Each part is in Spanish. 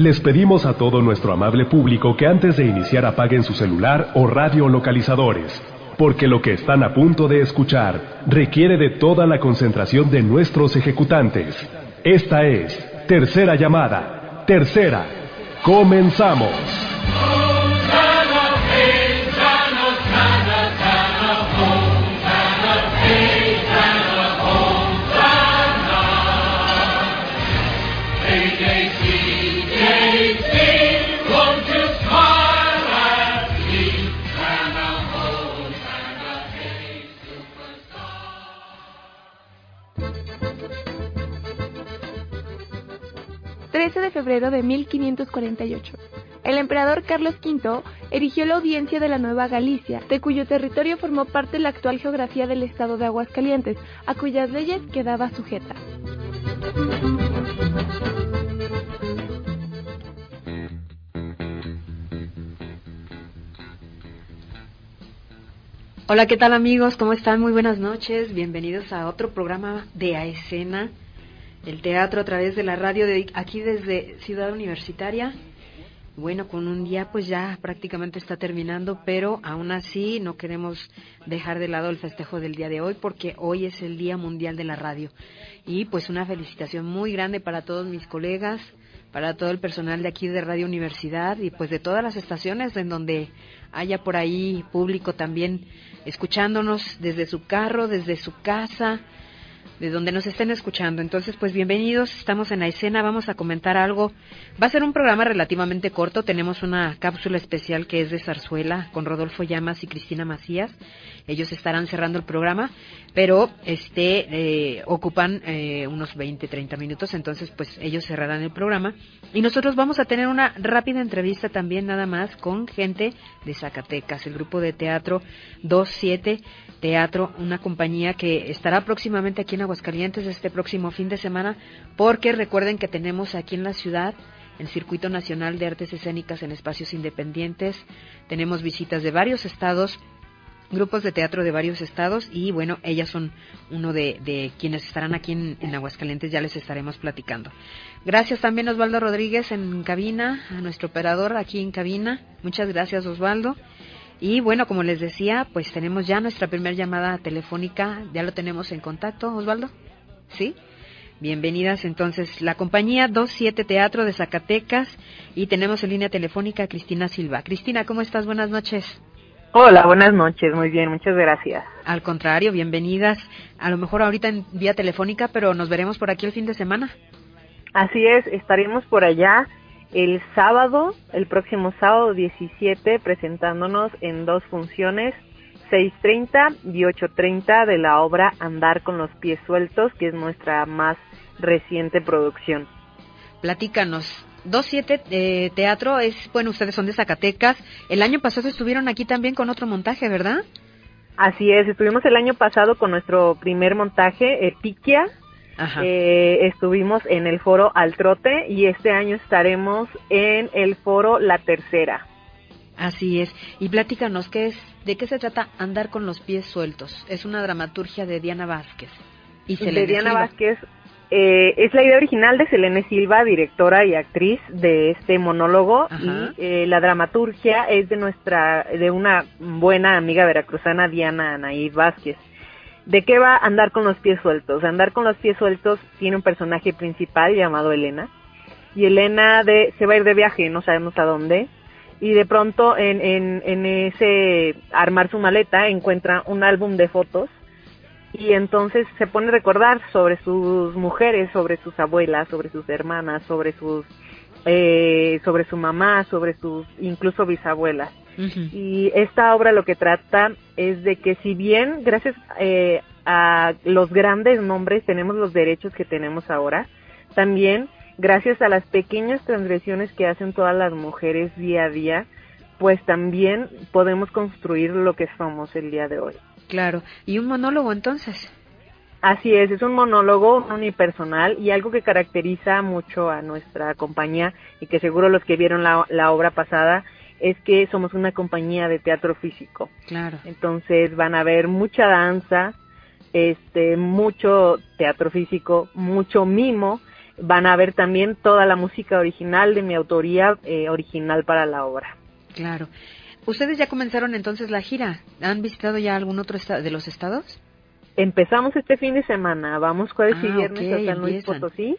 Les pedimos a todo nuestro amable público que antes de iniciar apaguen su celular o radio localizadores, porque lo que están a punto de escuchar requiere de toda la concentración de nuestros ejecutantes. Esta es Tercera Llamada. Tercera. Comenzamos. Febrero de 1548. El emperador Carlos V erigió la audiencia de la Nueva Galicia, de cuyo territorio formó parte la actual geografía del estado de Aguascalientes, a cuyas leyes quedaba sujeta. Hola, ¿qué tal amigos? ¿Cómo están? Muy buenas noches. Bienvenidos a otro programa de A Escena el teatro a través de la radio de aquí desde Ciudad Universitaria. Bueno, con un día pues ya prácticamente está terminando, pero aún así no queremos dejar de lado el festejo del día de hoy porque hoy es el Día Mundial de la Radio. Y pues una felicitación muy grande para todos mis colegas, para todo el personal de aquí de Radio Universidad y pues de todas las estaciones en donde haya por ahí público también escuchándonos desde su carro, desde su casa, de donde nos estén escuchando. Entonces, pues bienvenidos, estamos en la escena, vamos a comentar algo. Va a ser un programa relativamente corto, tenemos una cápsula especial que es de zarzuela con Rodolfo Llamas y Cristina Macías. Ellos estarán cerrando el programa, pero este eh, ocupan eh, unos 20, 30 minutos, entonces pues ellos cerrarán el programa. Y nosotros vamos a tener una rápida entrevista también nada más con gente de Zacatecas, el grupo de teatro 27 Teatro, una compañía que estará próximamente aquí en Aguascalientes este próximo fin de semana, porque recuerden que tenemos aquí en la ciudad el Circuito Nacional de Artes Escénicas en Espacios Independientes, tenemos visitas de varios estados, grupos de teatro de varios estados y bueno, ellas son uno de, quienes estarán aquí en, en, Aguascalientes, ya les estaremos platicando. Gracias también Osvaldo Rodríguez en cabina, a nuestro operador aquí en cabina. Muchas gracias Osvaldo. Y bueno, como les decía, pues tenemos ya nuestra primera llamada telefónica, ya lo tenemos en contacto, Osvaldo. ¿Sí? Bienvenidas entonces, la compañía 27 Teatro de Zacatecas y tenemos en línea telefónica a Cristina Silva. Cristina, ¿cómo estás? Buenas noches. Hola, buenas noches, muy bien, muchas gracias. Al contrario, bienvenidas. A lo mejor ahorita en vía telefónica, pero nos veremos por aquí el fin de semana. Así es, estaremos por allá el sábado, el próximo sábado 17, presentándonos en dos funciones, 6.30 y 8.30 de la obra Andar con los pies sueltos, que es nuestra más reciente producción. Platícanos. 2.7 eh, Teatro es, bueno, ustedes son de Zacatecas. El año pasado estuvieron aquí también con otro montaje, ¿verdad? Así es, estuvimos el año pasado con nuestro primer montaje, Epiquia, eh, estuvimos en el foro Al Trote y este año estaremos en el foro La Tercera. Así es. Y platícanos, ¿qué es, ¿de qué se trata Andar con los pies sueltos? Es una dramaturgia de Diana Vázquez. Y de Diana Vázquez. Eh, es la idea original de Selene Silva, directora y actriz de este monólogo, y eh, la dramaturgia es de nuestra, de una buena amiga veracruzana, Diana Anaí Vázquez. ¿De qué va Andar con los pies sueltos? Andar con los pies sueltos tiene un personaje principal llamado Elena. Y Elena de, se va a ir de viaje, no sabemos a dónde. Y de pronto en, en, en ese armar su maleta encuentra un álbum de fotos. Y entonces se pone a recordar sobre sus mujeres, sobre sus abuelas, sobre sus hermanas, sobre sus eh, sobre su mamá, sobre sus incluso bisabuelas. Y esta obra lo que trata es de que si bien gracias eh, a los grandes nombres tenemos los derechos que tenemos ahora, también gracias a las pequeñas transgresiones que hacen todas las mujeres día a día, pues también podemos construir lo que somos el día de hoy. Claro, y un monólogo entonces. Así es, es un monólogo unipersonal y algo que caracteriza mucho a nuestra compañía y que seguro los que vieron la, la obra pasada es que somos una compañía de teatro físico. Claro. Entonces van a ver mucha danza, este, mucho teatro físico, mucho mimo, van a ver también toda la música original de mi autoría eh, original para la obra. Claro. ¿Ustedes ya comenzaron entonces la gira? ¿Han visitado ya algún otro de los estados? Empezamos este fin de semana, vamos jueves y ah, viernes a San Luis Potosí.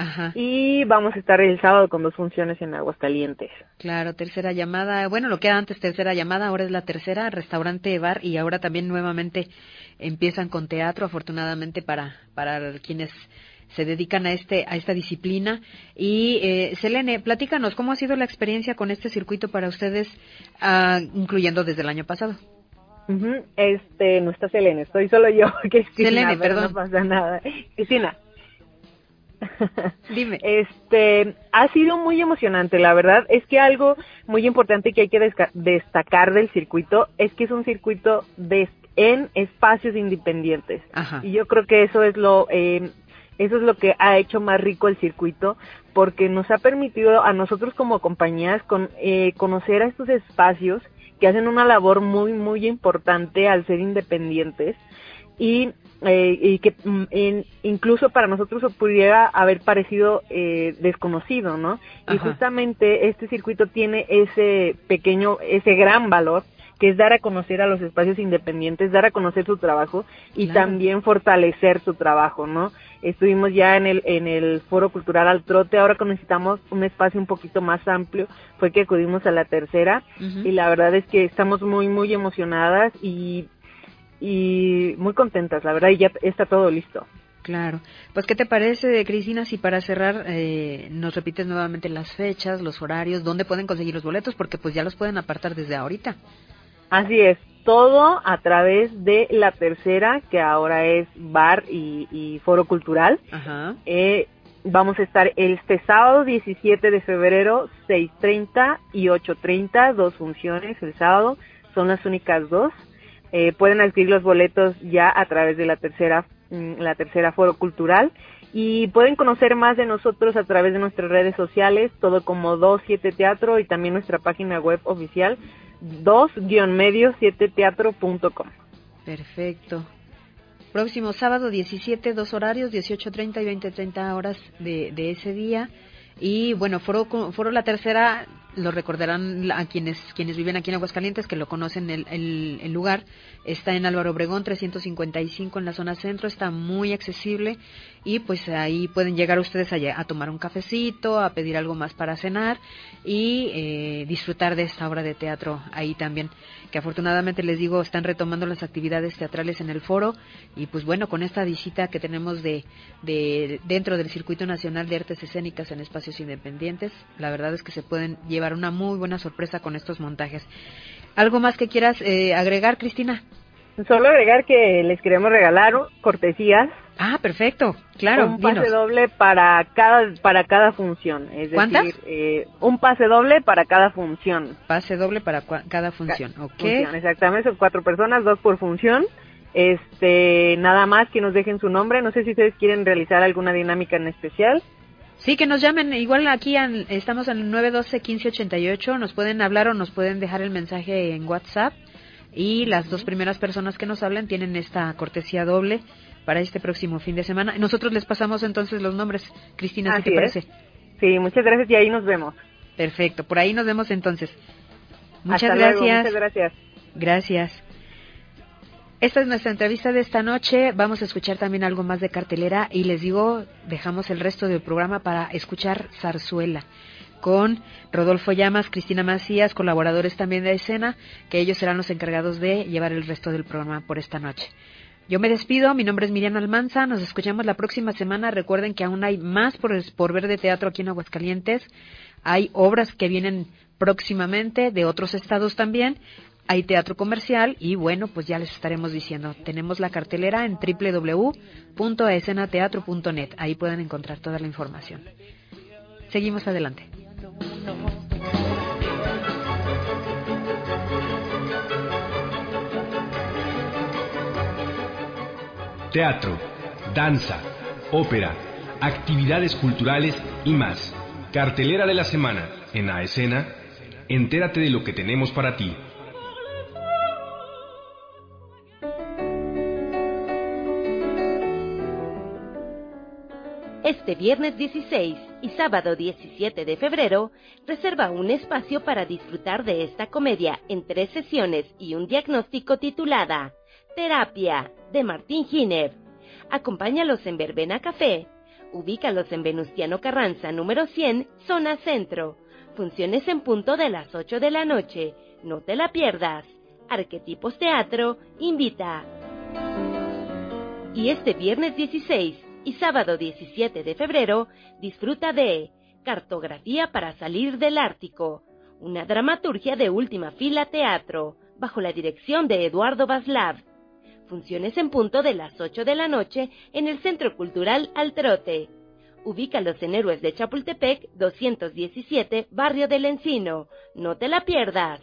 Ajá. Y vamos a estar el sábado con dos funciones en Aguascalientes. Claro, tercera llamada. Bueno, lo que era antes tercera llamada, ahora es la tercera, restaurante, bar y ahora también nuevamente empiezan con teatro, afortunadamente para, para quienes se dedican a este a esta disciplina y eh, Selene platícanos cómo ha sido la experiencia con este circuito para ustedes ah, incluyendo desde el año pasado este no está Selene estoy solo yo que es Selene perdón no pasa nada Cristina Dime. Este, ha sido muy emocionante, la verdad. Es que algo muy importante que hay que destacar del circuito es que es un circuito de, en espacios independientes. Y yo creo que eso es lo, eh, eso es lo que ha hecho más rico el circuito, porque nos ha permitido a nosotros como compañías con, eh, conocer a estos espacios que hacen una labor muy, muy importante al ser independientes y eh, y que mm, incluso para nosotros pudiera haber parecido eh, desconocido, ¿no? Y justamente este circuito tiene ese pequeño, ese gran valor que es dar a conocer a los espacios independientes, dar a conocer su trabajo y también fortalecer su trabajo, ¿no? Estuvimos ya en el, en el Foro Cultural al Trote, ahora que necesitamos un espacio un poquito más amplio, fue que acudimos a la tercera y la verdad es que estamos muy, muy emocionadas y y muy contentas, la verdad, y ya está todo listo. Claro. Pues, ¿qué te parece, Cristina, si para cerrar eh, nos repites nuevamente las fechas, los horarios, dónde pueden conseguir los boletos? Porque pues ya los pueden apartar desde ahorita. Así es, todo a través de la tercera, que ahora es bar y, foro cultural. Ajá. Eh, vamos a estar este sábado 17 de febrero, 6.30 y 8.30, dos funciones el sábado, son las únicas dos. Eh, pueden adquirir los boletos ya a través de la tercera, mm, la tercera foro cultural y pueden conocer más de nosotros a través de nuestras redes sociales, todo como 27 Teatro y también nuestra página web oficial 2-medio7teatro.com. Perfecto. Próximo sábado 17, dos horarios, 18.30 y 20.30 horas de, de ese día. Y bueno, foro, foro La Tercera lo recordarán a quienes quienes viven aquí en Aguascalientes que lo conocen el, el, lugar. Está en Álvaro Obregón 355 en la zona centro está muy accesible. Y pues ahí pueden llegar ustedes allá a tomar un cafecito a pedir algo más para cenar y eh, disfrutar de esta obra de teatro ahí también que afortunadamente les digo están retomando las actividades teatrales en el foro. Y pues bueno con esta visita que tenemos de, de dentro del circuito nacional de artes escénicas en espacios independientes la verdad es que se pueden llevar llevar una muy buena sorpresa con estos montajes. ¿Algo más que quieras eh, agregar, Cristina? Solo agregar que les queremos regalar cortesías. Ah, perfecto, claro. Un pase doble para cada para cada función. Es ¿Cuántas? Decir, eh, un pase doble para cada función. Pase doble para cada función, ok. exactamente, son cuatro personas, dos por función. Este, nada más que nos dejen su nombre. No sé si ustedes quieren realizar alguna dinámica en especial. Sí, que nos llamen. Igual aquí estamos en el 912-1588. Nos pueden hablar o nos pueden dejar el mensaje en WhatsApp. Y las dos primeras personas que nos hablen tienen esta cortesía doble para este próximo fin de semana. Nosotros les pasamos entonces los nombres. Cristina, ¿qué te parece? Sí, muchas gracias y ahí nos vemos. Perfecto, por ahí nos vemos entonces. Muchas gracias. muchas gracias. Gracias. Esta es nuestra entrevista de esta noche. Vamos a escuchar también algo más de cartelera y les digo, dejamos el resto del programa para escuchar Zarzuela con Rodolfo Llamas, Cristina Macías, colaboradores también de escena, que ellos serán los encargados de llevar el resto del programa por esta noche. Yo me despido, mi nombre es Miriam Almanza, nos escuchamos la próxima semana. Recuerden que aún hay más por, por ver de teatro aquí en Aguascalientes. Hay obras que vienen próximamente de otros estados también hay teatro comercial y bueno, pues ya les estaremos diciendo. Tenemos la cartelera en www.escenateatro.net. Ahí pueden encontrar toda la información. Seguimos adelante. Teatro, danza, ópera, actividades culturales y más. Cartelera de la semana en la escena. Entérate de lo que tenemos para ti. Este viernes 16 y sábado 17 de febrero, reserva un espacio para disfrutar de esta comedia en tres sesiones y un diagnóstico titulada Terapia de Martín Giner. Acompáñalos en Verbena Café. Ubícalos en Venustiano Carranza, número 100, zona centro. Funciones en punto de las 8 de la noche. No te la pierdas. Arquetipos Teatro invita. Y este viernes 16 y sábado 17 de febrero disfruta de Cartografía para salir del Ártico, una dramaturgia de última fila teatro, bajo la dirección de Eduardo Baslav. Funciones en punto de las 8 de la noche en el Centro Cultural Altrote. Ubícalos en Héroes de Chapultepec 217, Barrio del Encino. No te la pierdas.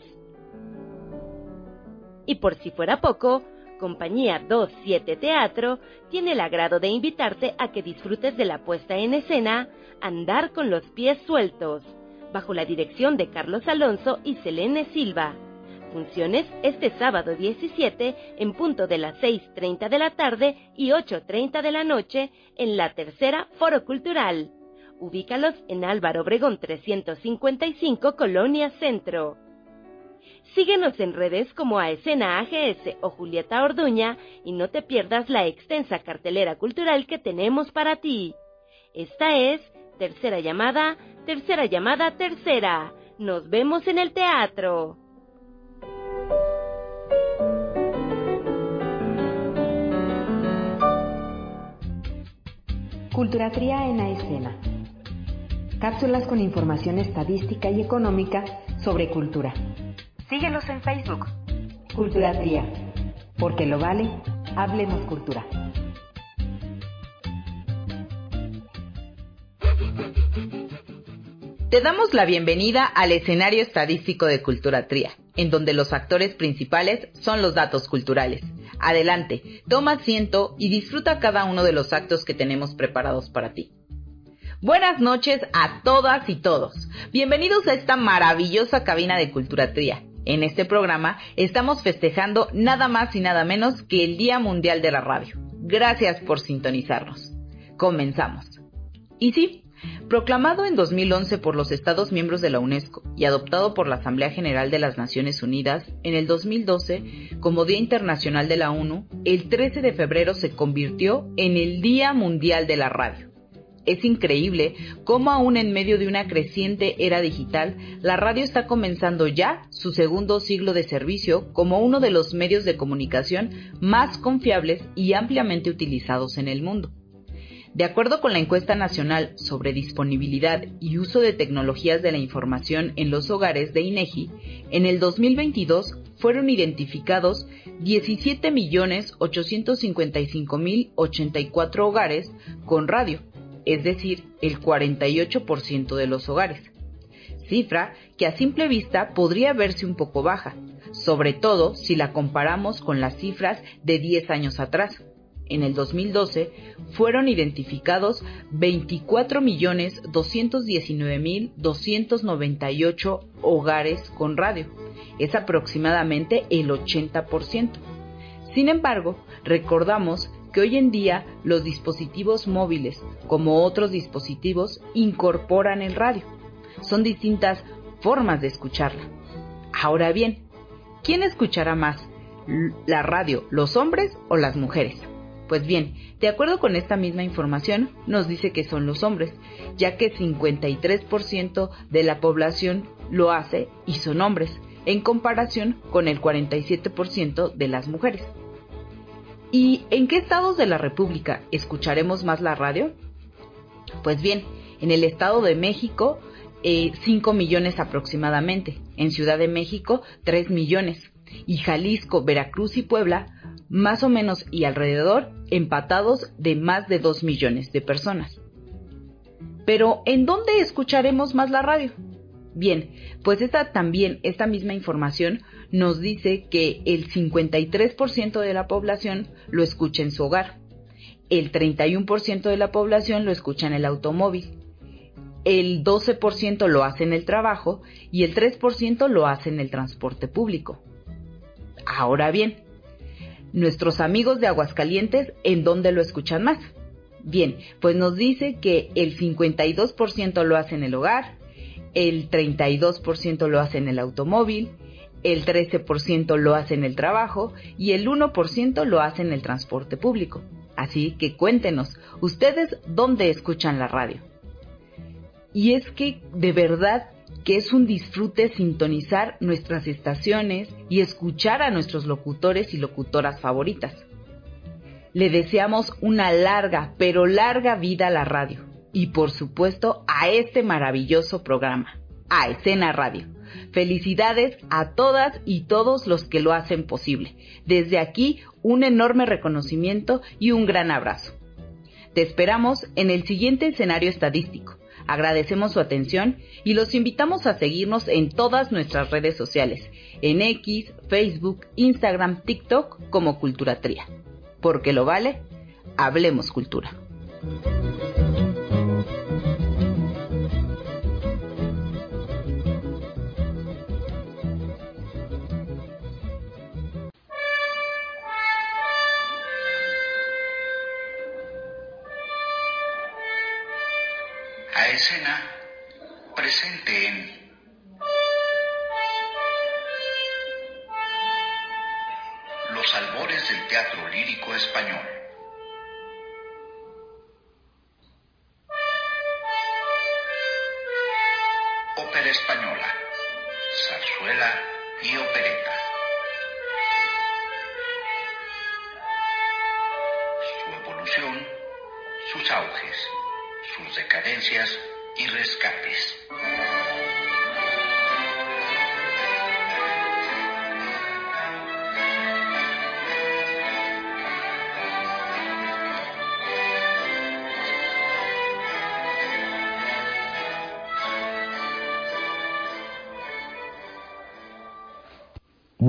Y por si fuera poco, Compañía 27 Teatro tiene el agrado de invitarte a que disfrutes de la puesta en escena Andar con los pies sueltos, bajo la dirección de Carlos Alonso y Selene Silva. Funciones este sábado 17 en punto de las 6.30 de la tarde y 8.30 de la noche en la tercera Foro Cultural. Ubícalos en Álvaro Obregón 355 Colonia Centro. Síguenos en redes como a Escena AGS o Julieta Orduña y no te pierdas la extensa cartelera cultural que tenemos para ti. Esta es Tercera Llamada, Tercera Llamada, Tercera. Nos vemos en el teatro. Culturatría en la escena. Cápsulas con información estadística y económica sobre cultura. Síguenos en Facebook. Cultura Tría. Porque lo vale, hablemos cultura. Te damos la bienvenida al escenario estadístico de Cultura Tría, en donde los actores principales son los datos culturales. Adelante, toma asiento y disfruta cada uno de los actos que tenemos preparados para ti. Buenas noches a todas y todos. Bienvenidos a esta maravillosa cabina de Cultura Tría. En este programa estamos festejando nada más y nada menos que el Día Mundial de la Radio. Gracias por sintonizarnos. Comenzamos. Y sí, proclamado en 2011 por los Estados miembros de la UNESCO y adoptado por la Asamblea General de las Naciones Unidas en el 2012 como Día Internacional de la ONU, el 13 de febrero se convirtió en el Día Mundial de la Radio. Es increíble cómo aún en medio de una creciente era digital, la radio está comenzando ya su segundo siglo de servicio como uno de los medios de comunicación más confiables y ampliamente utilizados en el mundo. De acuerdo con la encuesta nacional sobre disponibilidad y uso de tecnologías de la información en los hogares de INEGI, en el 2022 fueron identificados 17.855.084 hogares con radio, es decir, el 48% de los hogares. Cifra que a simple vista podría verse un poco baja, sobre todo si la comparamos con las cifras de 10 años atrás. En el 2012 fueron identificados 24.219.298 hogares con radio. Es aproximadamente el 80%. Sin embargo, recordamos hoy en día los dispositivos móviles, como otros dispositivos, incorporan el radio. Son distintas formas de escucharla. Ahora bien, ¿quién escuchará más? ¿La radio, los hombres o las mujeres? Pues bien, de acuerdo con esta misma información, nos dice que son los hombres, ya que 53% de la población lo hace y son hombres, en comparación con el 47% de las mujeres. ¿Y en qué estados de la República escucharemos más la radio? Pues bien, en el Estado de México, 5 eh, millones aproximadamente, en Ciudad de México, 3 millones, y Jalisco, Veracruz y Puebla, más o menos y alrededor, empatados de más de 2 millones de personas. Pero, ¿en dónde escucharemos más la radio? Bien, pues esta también, esta misma información nos dice que el 53% de la población lo escucha en su hogar, el 31% de la población lo escucha en el automóvil, el 12% lo hace en el trabajo y el 3% lo hace en el transporte público. Ahora bien, nuestros amigos de Aguascalientes, ¿en dónde lo escuchan más? Bien, pues nos dice que el 52% lo hace en el hogar, el 32% lo hace en el automóvil, el 13% lo hace en el trabajo y el 1% lo hace en el transporte público. Así que cuéntenos, ¿ustedes dónde escuchan la radio? Y es que de verdad que es un disfrute sintonizar nuestras estaciones y escuchar a nuestros locutores y locutoras favoritas. Le deseamos una larga, pero larga vida a la radio y por supuesto a este maravilloso programa, a Escena Radio. Felicidades a todas y todos los que lo hacen posible. Desde aquí, un enorme reconocimiento y un gran abrazo. Te esperamos en el siguiente escenario estadístico. Agradecemos su atención y los invitamos a seguirnos en todas nuestras redes sociales, en X, Facebook, Instagram, TikTok como Cultura Tría. Porque lo vale, hablemos cultura.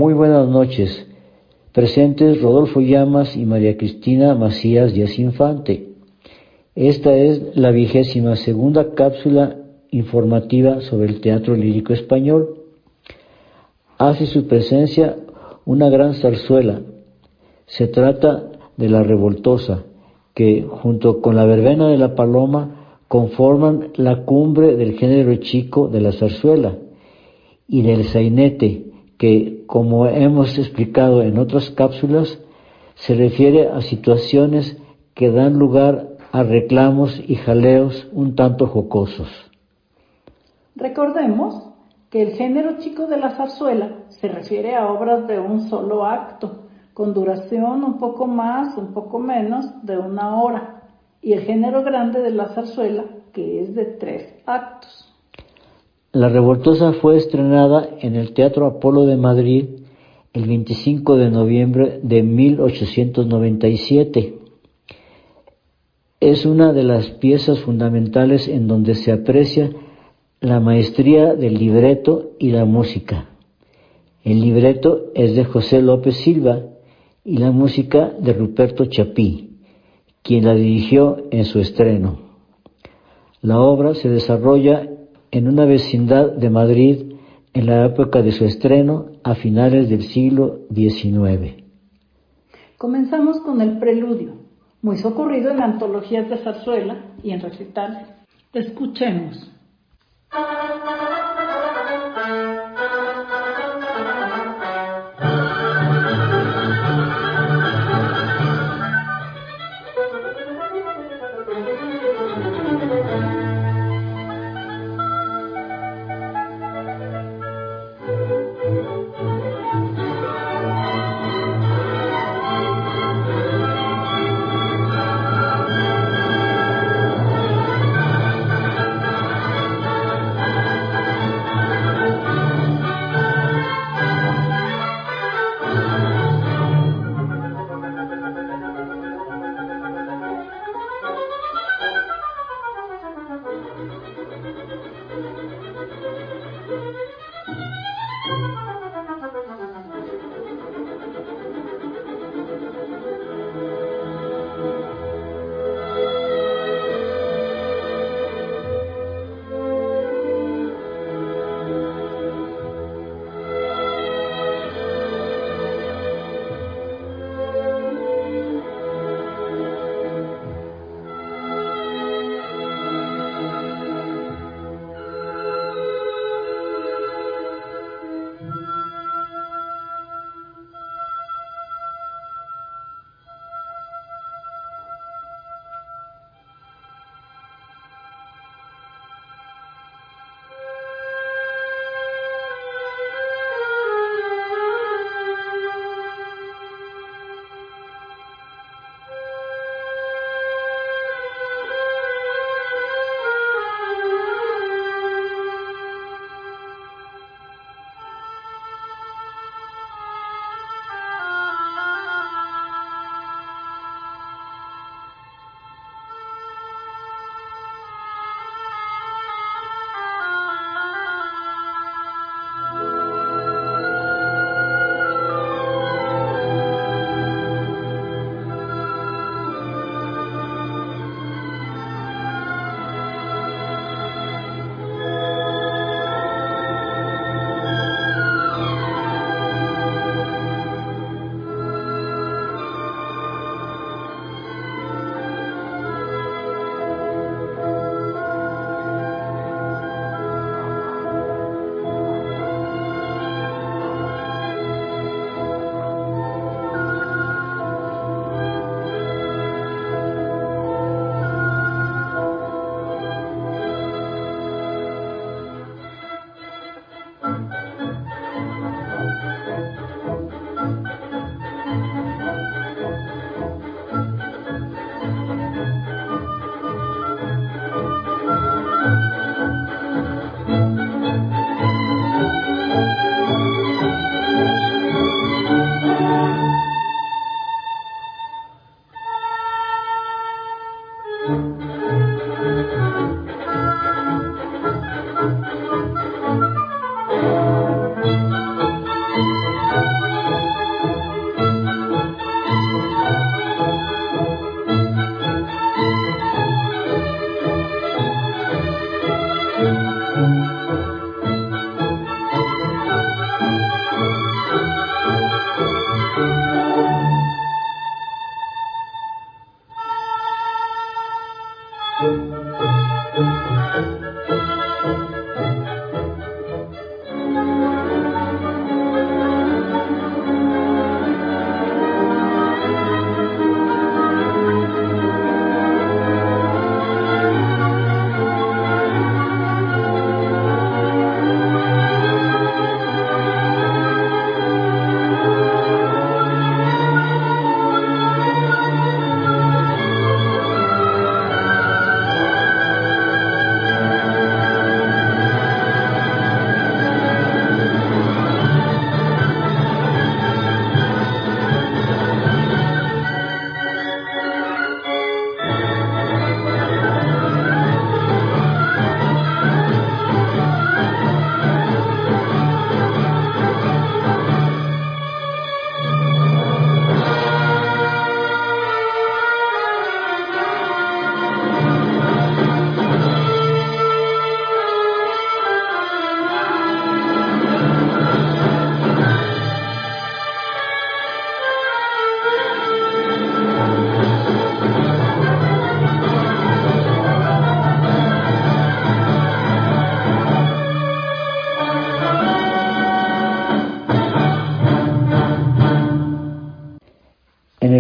Muy buenas noches. Presentes Rodolfo Llamas y María Cristina Macías Díaz Infante. Esta es la vigésima segunda cápsula informativa sobre el teatro lírico español. Hace su presencia una gran zarzuela. Se trata de la revoltosa, que junto con la verbena de la paloma conforman la cumbre del género chico de la zarzuela y del sainete, que, como hemos explicado en otras cápsulas, se refiere a situaciones que dan lugar a reclamos y jaleos un tanto jocosos. Recordemos que el género chico de la zarzuela se refiere a obras de un solo acto, con duración un poco más, un poco menos de una hora, y el género grande de la zarzuela, que es de tres actos. La Revoltosa fue estrenada en el Teatro Apolo de Madrid el 25 de noviembre de 1897. Es una de las piezas fundamentales en donde se aprecia la maestría del libreto y la música. El libreto es de José López Silva y la música de Ruperto Chapí, quien la dirigió en su estreno. La obra se desarrolla en una vecindad de Madrid en la época de su estreno a finales del siglo XIX. Comenzamos con el preludio, muy socorrido en antologías de zarzuela y en recitales. Escuchemos.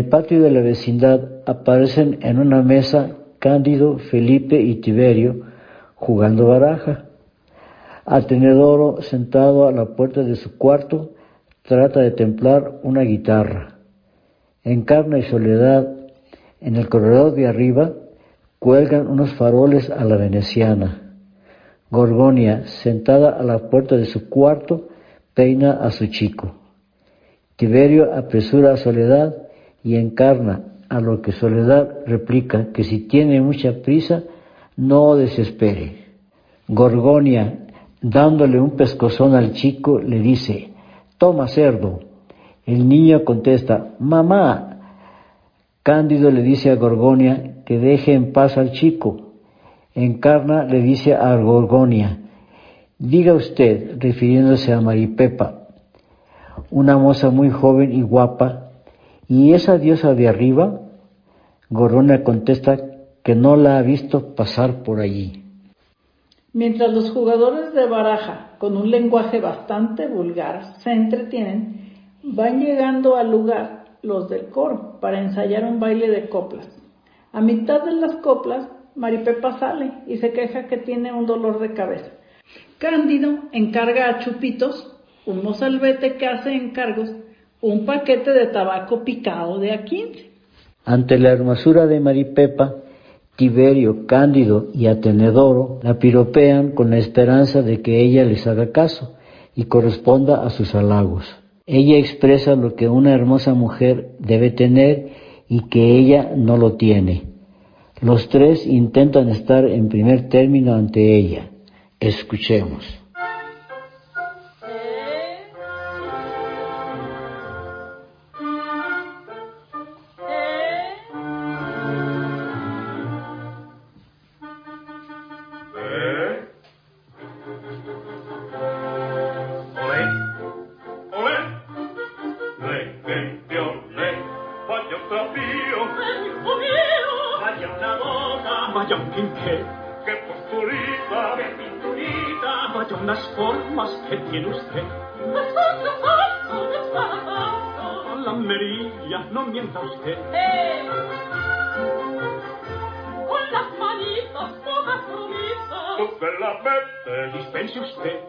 Patio de la vecindad aparecen en una mesa Cándido, Felipe y Tiberio jugando baraja. Atenedoro, sentado a la puerta de su cuarto, trata de templar una guitarra. Encarna y Soledad, en el corredor de arriba, cuelgan unos faroles a la veneciana. Gorgonia, sentada a la puerta de su cuarto, peina a su chico. Tiberio apresura a Soledad y encarna, a lo que Soledad replica que si tiene mucha prisa, no desespere. Gorgonia, dándole un pescozón al chico, le dice, toma cerdo. El niño contesta, mamá. Cándido le dice a Gorgonia que deje en paz al chico. Encarna le dice a Gorgonia, diga usted, refiriéndose a Maripepa, una moza muy joven y guapa, ¿y esa diosa de arriba? Gorgonia contesta que no la ha visto pasar por allí. Mientras los jugadores de baraja, con un lenguaje bastante vulgar, se entretienen, van llegando al lugar los del coro para ensayar un baile de coplas. A mitad de las coplas, Maripepa sale y se queja que tiene un dolor de cabeza. Cándido encarga a Chupitos, un mozalbete que hace encargos, un paquete de tabaco picado de a 15. Ante la hermosura de Maripepa, Tiberio, Cándido y Atenedoro la piropean con la esperanza de que ella les haga caso y corresponda a sus halagos. Ella expresa lo que una hermosa mujer debe tener y que ella no lo tiene. Los tres intentan estar en primer término ante ella. Escuchemos. no mienta usted. Eh, con las manitas, pocas bromitas. Tú la mete. Dispense usted.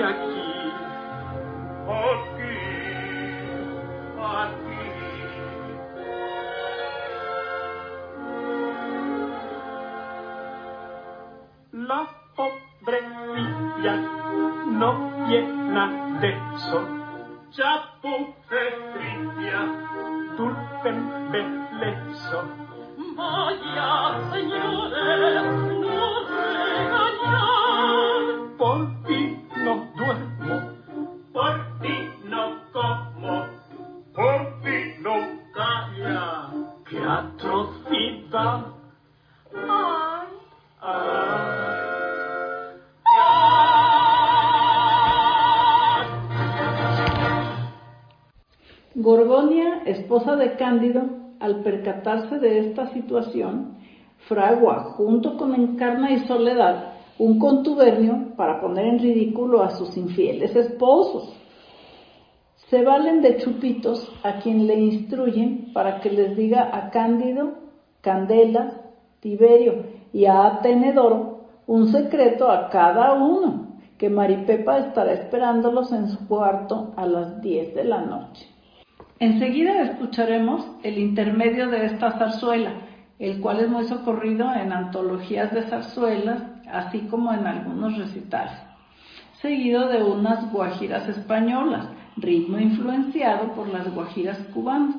yet fragua, junto con Encarna y Soledad, un contubernio para poner en ridículo a sus infieles esposos. Se valen de chupitos a quien le instruyen para que les diga a Cándido, Candela, Tiberio y a Atenedoro un secreto a cada uno, que Maripepa estará esperándolos en su cuarto a las 10 de la noche. Enseguida escucharemos el intermedio de esta zarzuela, el cual es muy socorrido en antologías de zarzuelas, así como en algunos recitales, seguido de unas guajiras españolas, ritmo influenciado por las guajiras cubanas.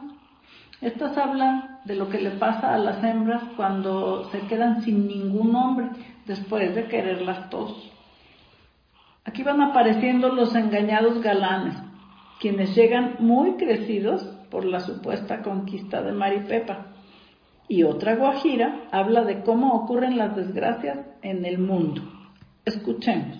Estas hablan de lo que le pasa a las hembras cuando se quedan sin ningún hombre después de quererlas todos. Aquí van apareciendo los engañados galanes, quienes llegan muy crecidos por la supuesta conquista de Maripepa. Y otra guajira habla de cómo ocurren las desgracias en el mundo. Escuchemos.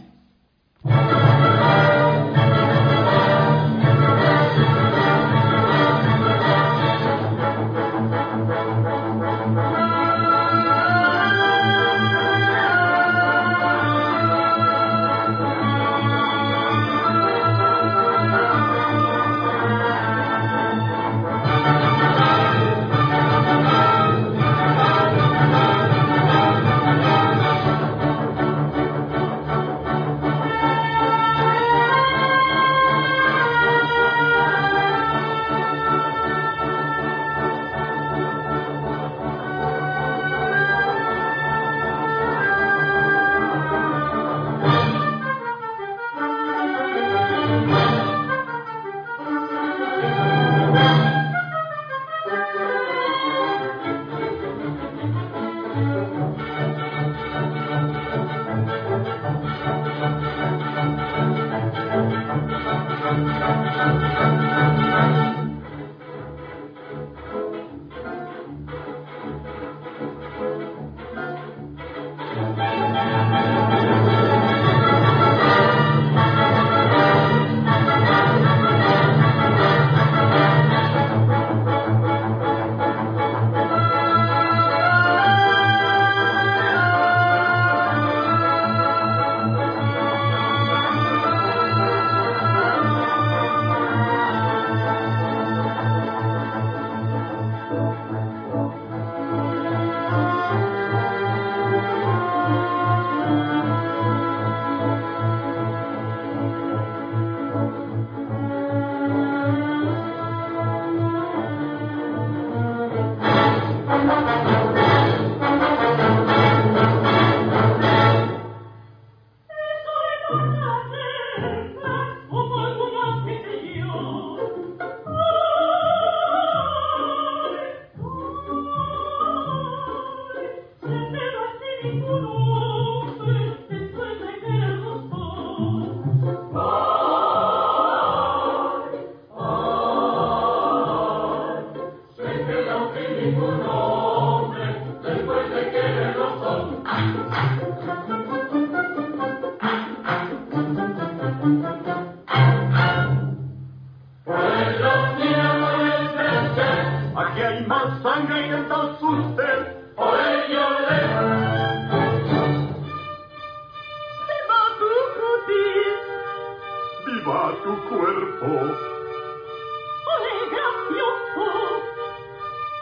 Ole oh,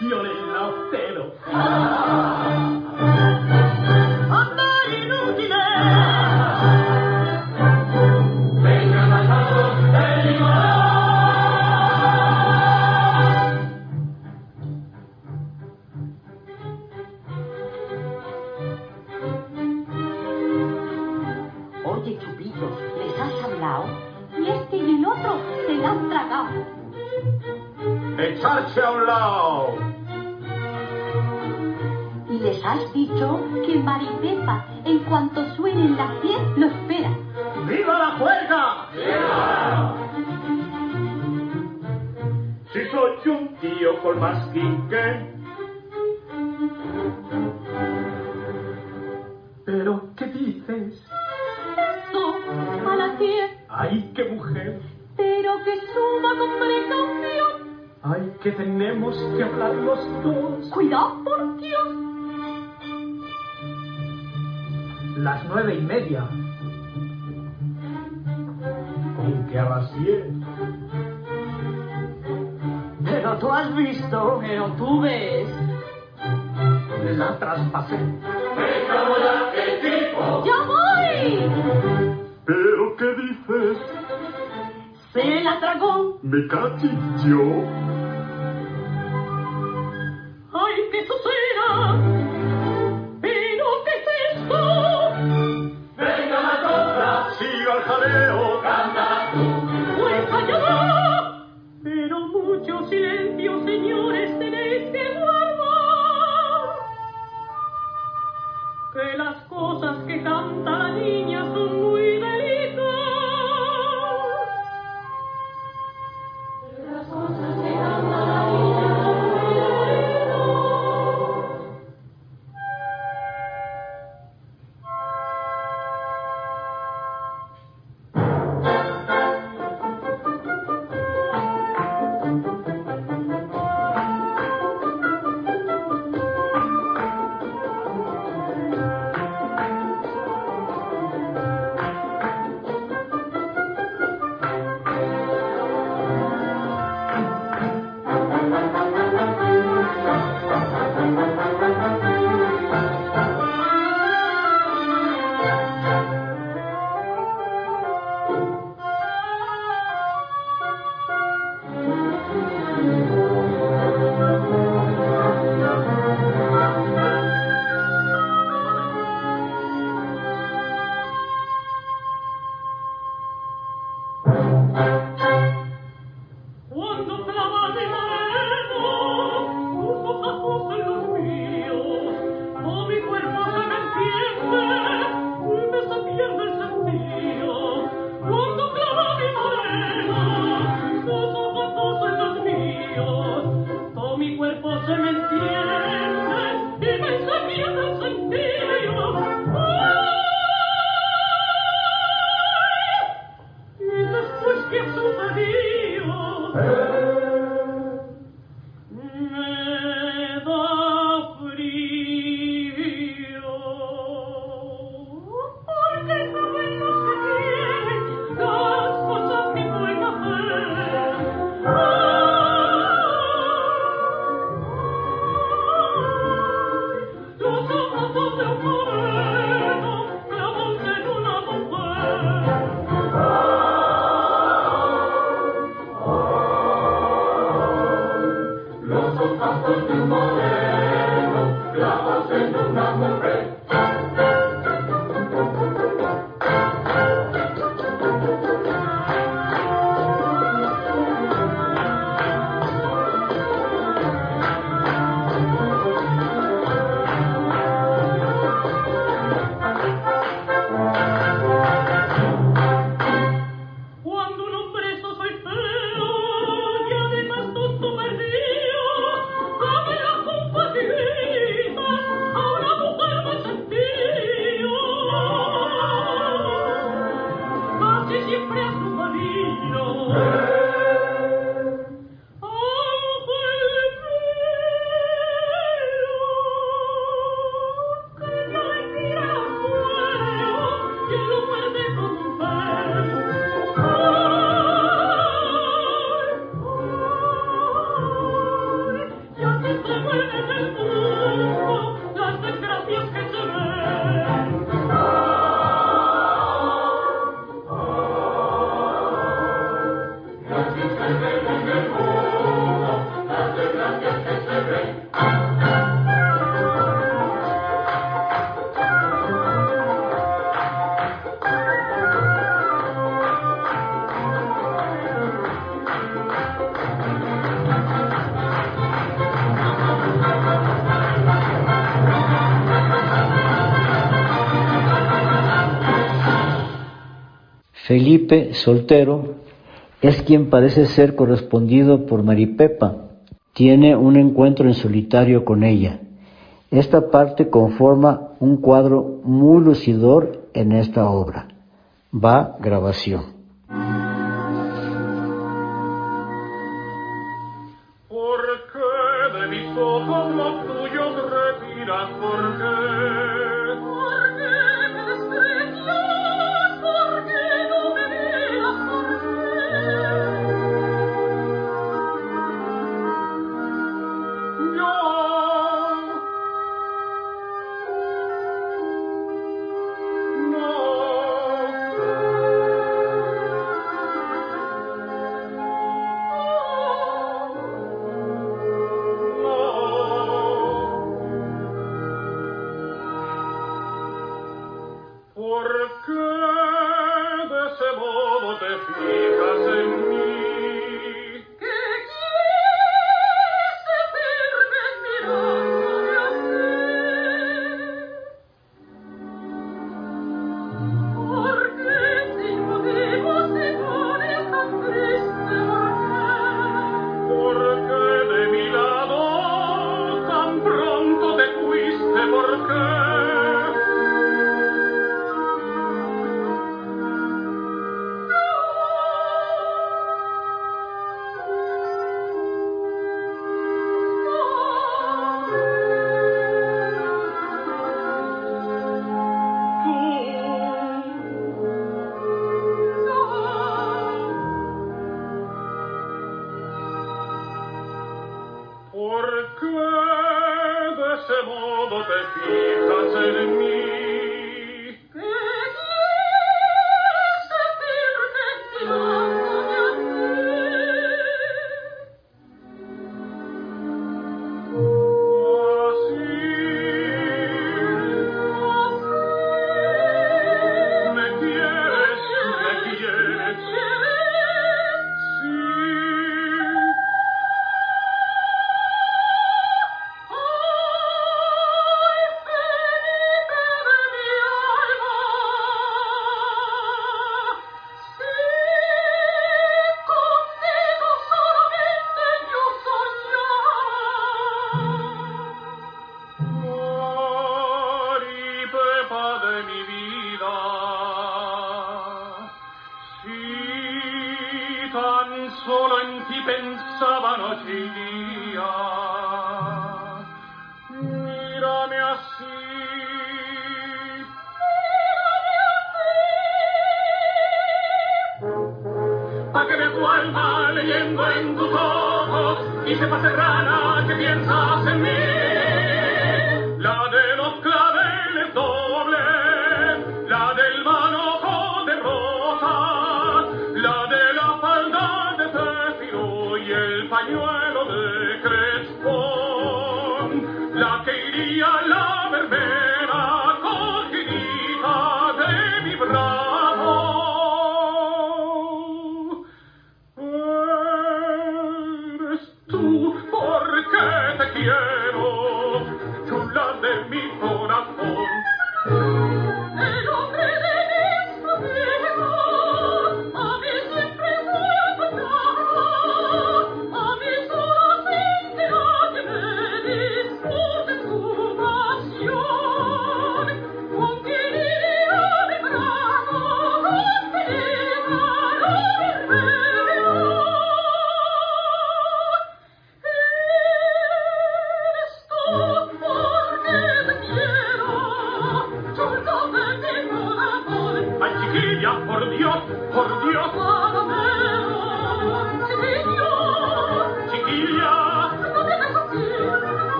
io que hablar los dos. Cuidado, por Dios. Las nueve y media. ¿Con qué a las diez? Pero tú has visto. Pero tú ves. La traspasé. ¡Yo voy! ¿Pero qué dices? Se la tragó. ¿Me cachis? 破碎了。Soltero, es quien parece ser correspondido por Maripepa. Tiene un encuentro en solitario con ella. Esta parte conforma un cuadro muy lucidor en esta obra. Va grabación.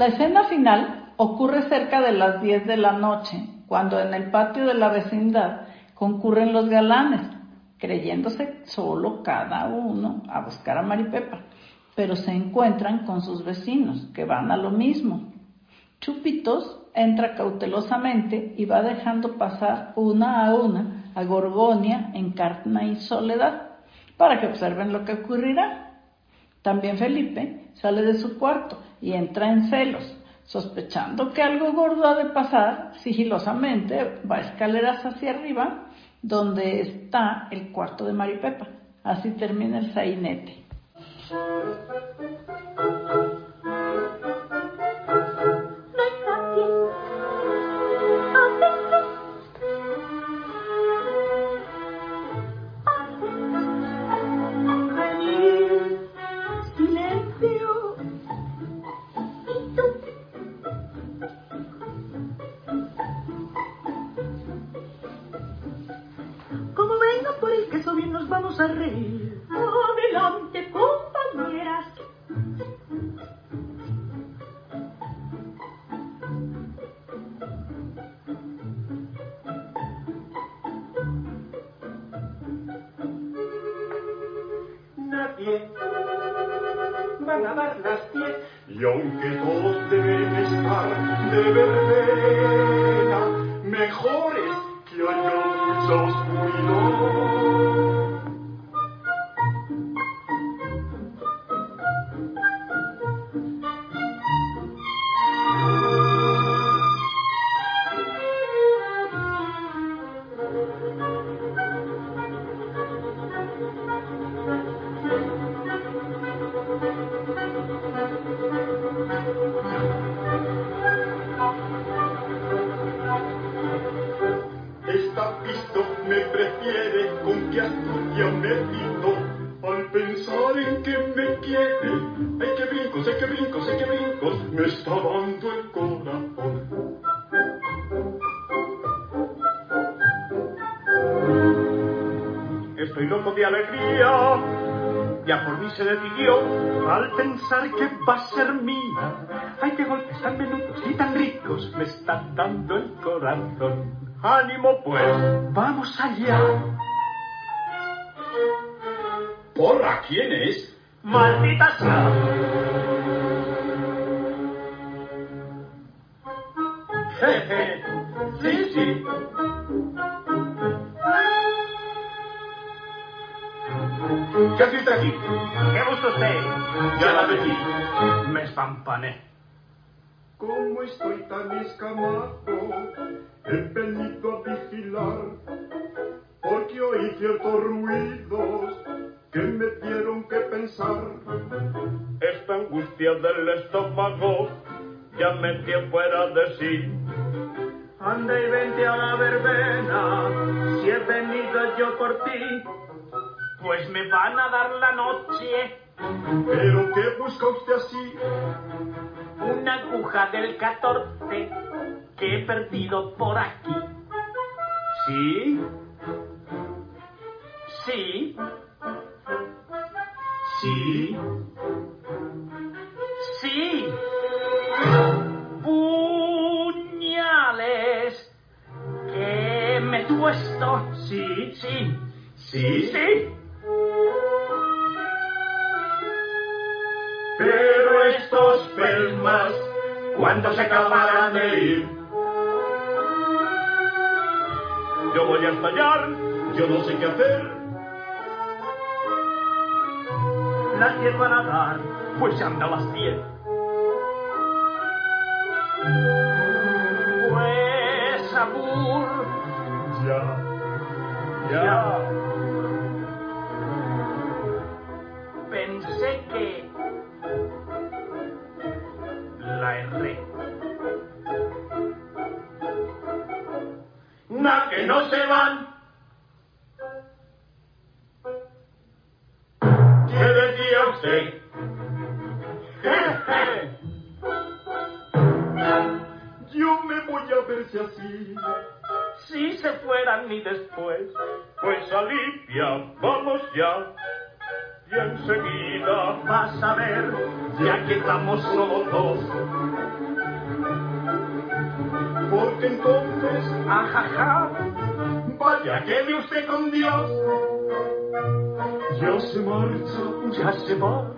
La escena final ocurre cerca de las 10 de la noche, cuando en el patio de la vecindad concurren los galanes, creyéndose solo cada uno a buscar a Maripepa, pero se encuentran con sus vecinos, que van a lo mismo. Chupitos entra cautelosamente y va dejando pasar una a una a Gorgonia, Encarna y Soledad, para que observen lo que ocurrirá. También Felipe sale de su cuarto y entra en celos, sospechando que algo gordo ha de pasar, sigilosamente va escaleras hacia arriba, donde está el cuarto de Maripepa. Así termina el sainete. sonreír. Adelante, compañeras. Nadie va a lavar las pies y aunque todos deben estar de verbena, mejores que yo muchos Ánimo pues. Vamos allá. ¿Porra quién es? Maldita sea. Jeje. Sí, sí. ¿Qué hace usted aquí? ¿Qué gusta usted? Ya la metí. Me espampané. ¿Cómo estoy tan escamado? He venido a vigilar, porque oí ciertos ruidos que me dieron que pensar. Esta angustia del estómago ya me tiene fuera de sí. Anda y vente a la verbena, si he venido yo por ti, pues me van a dar la noche. ¿Pero qué busca usted así? Una aguja del 14 que he perdido por aquí. ¿Sí? Sí. Sí. Sí. Puñales que me tuesto. Sí. Sí. Sí. Sí. Pero estos pelmas, ¿cuándo se acabarán de ir? Yo voy a estallar, yo no sé qué hacer. Las diez van a dar, pues anda a las diez. Pues. Ya. Ya. ya. Erré. Na que no se van. ¿Qué decía usted? Yo me voy a verse así. Si se fueran ni después, pues alivia, vamos ya. Y enseguida vas a ver, ya que estamos solo que entonces, ajaja, vaya, quede usted con Dios. Ya se marcha, ya se va,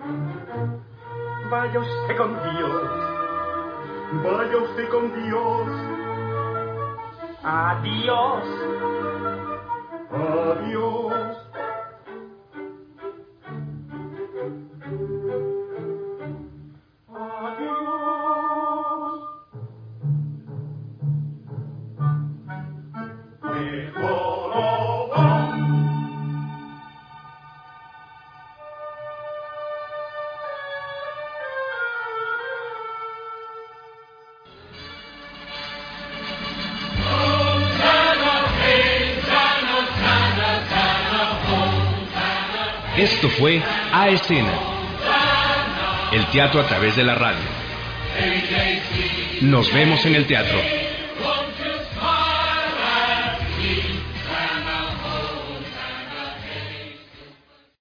vaya usted con Dios, vaya usted con Dios. Adiós, adiós. Fue A Escena, el teatro a través de la radio. Nos vemos en el teatro.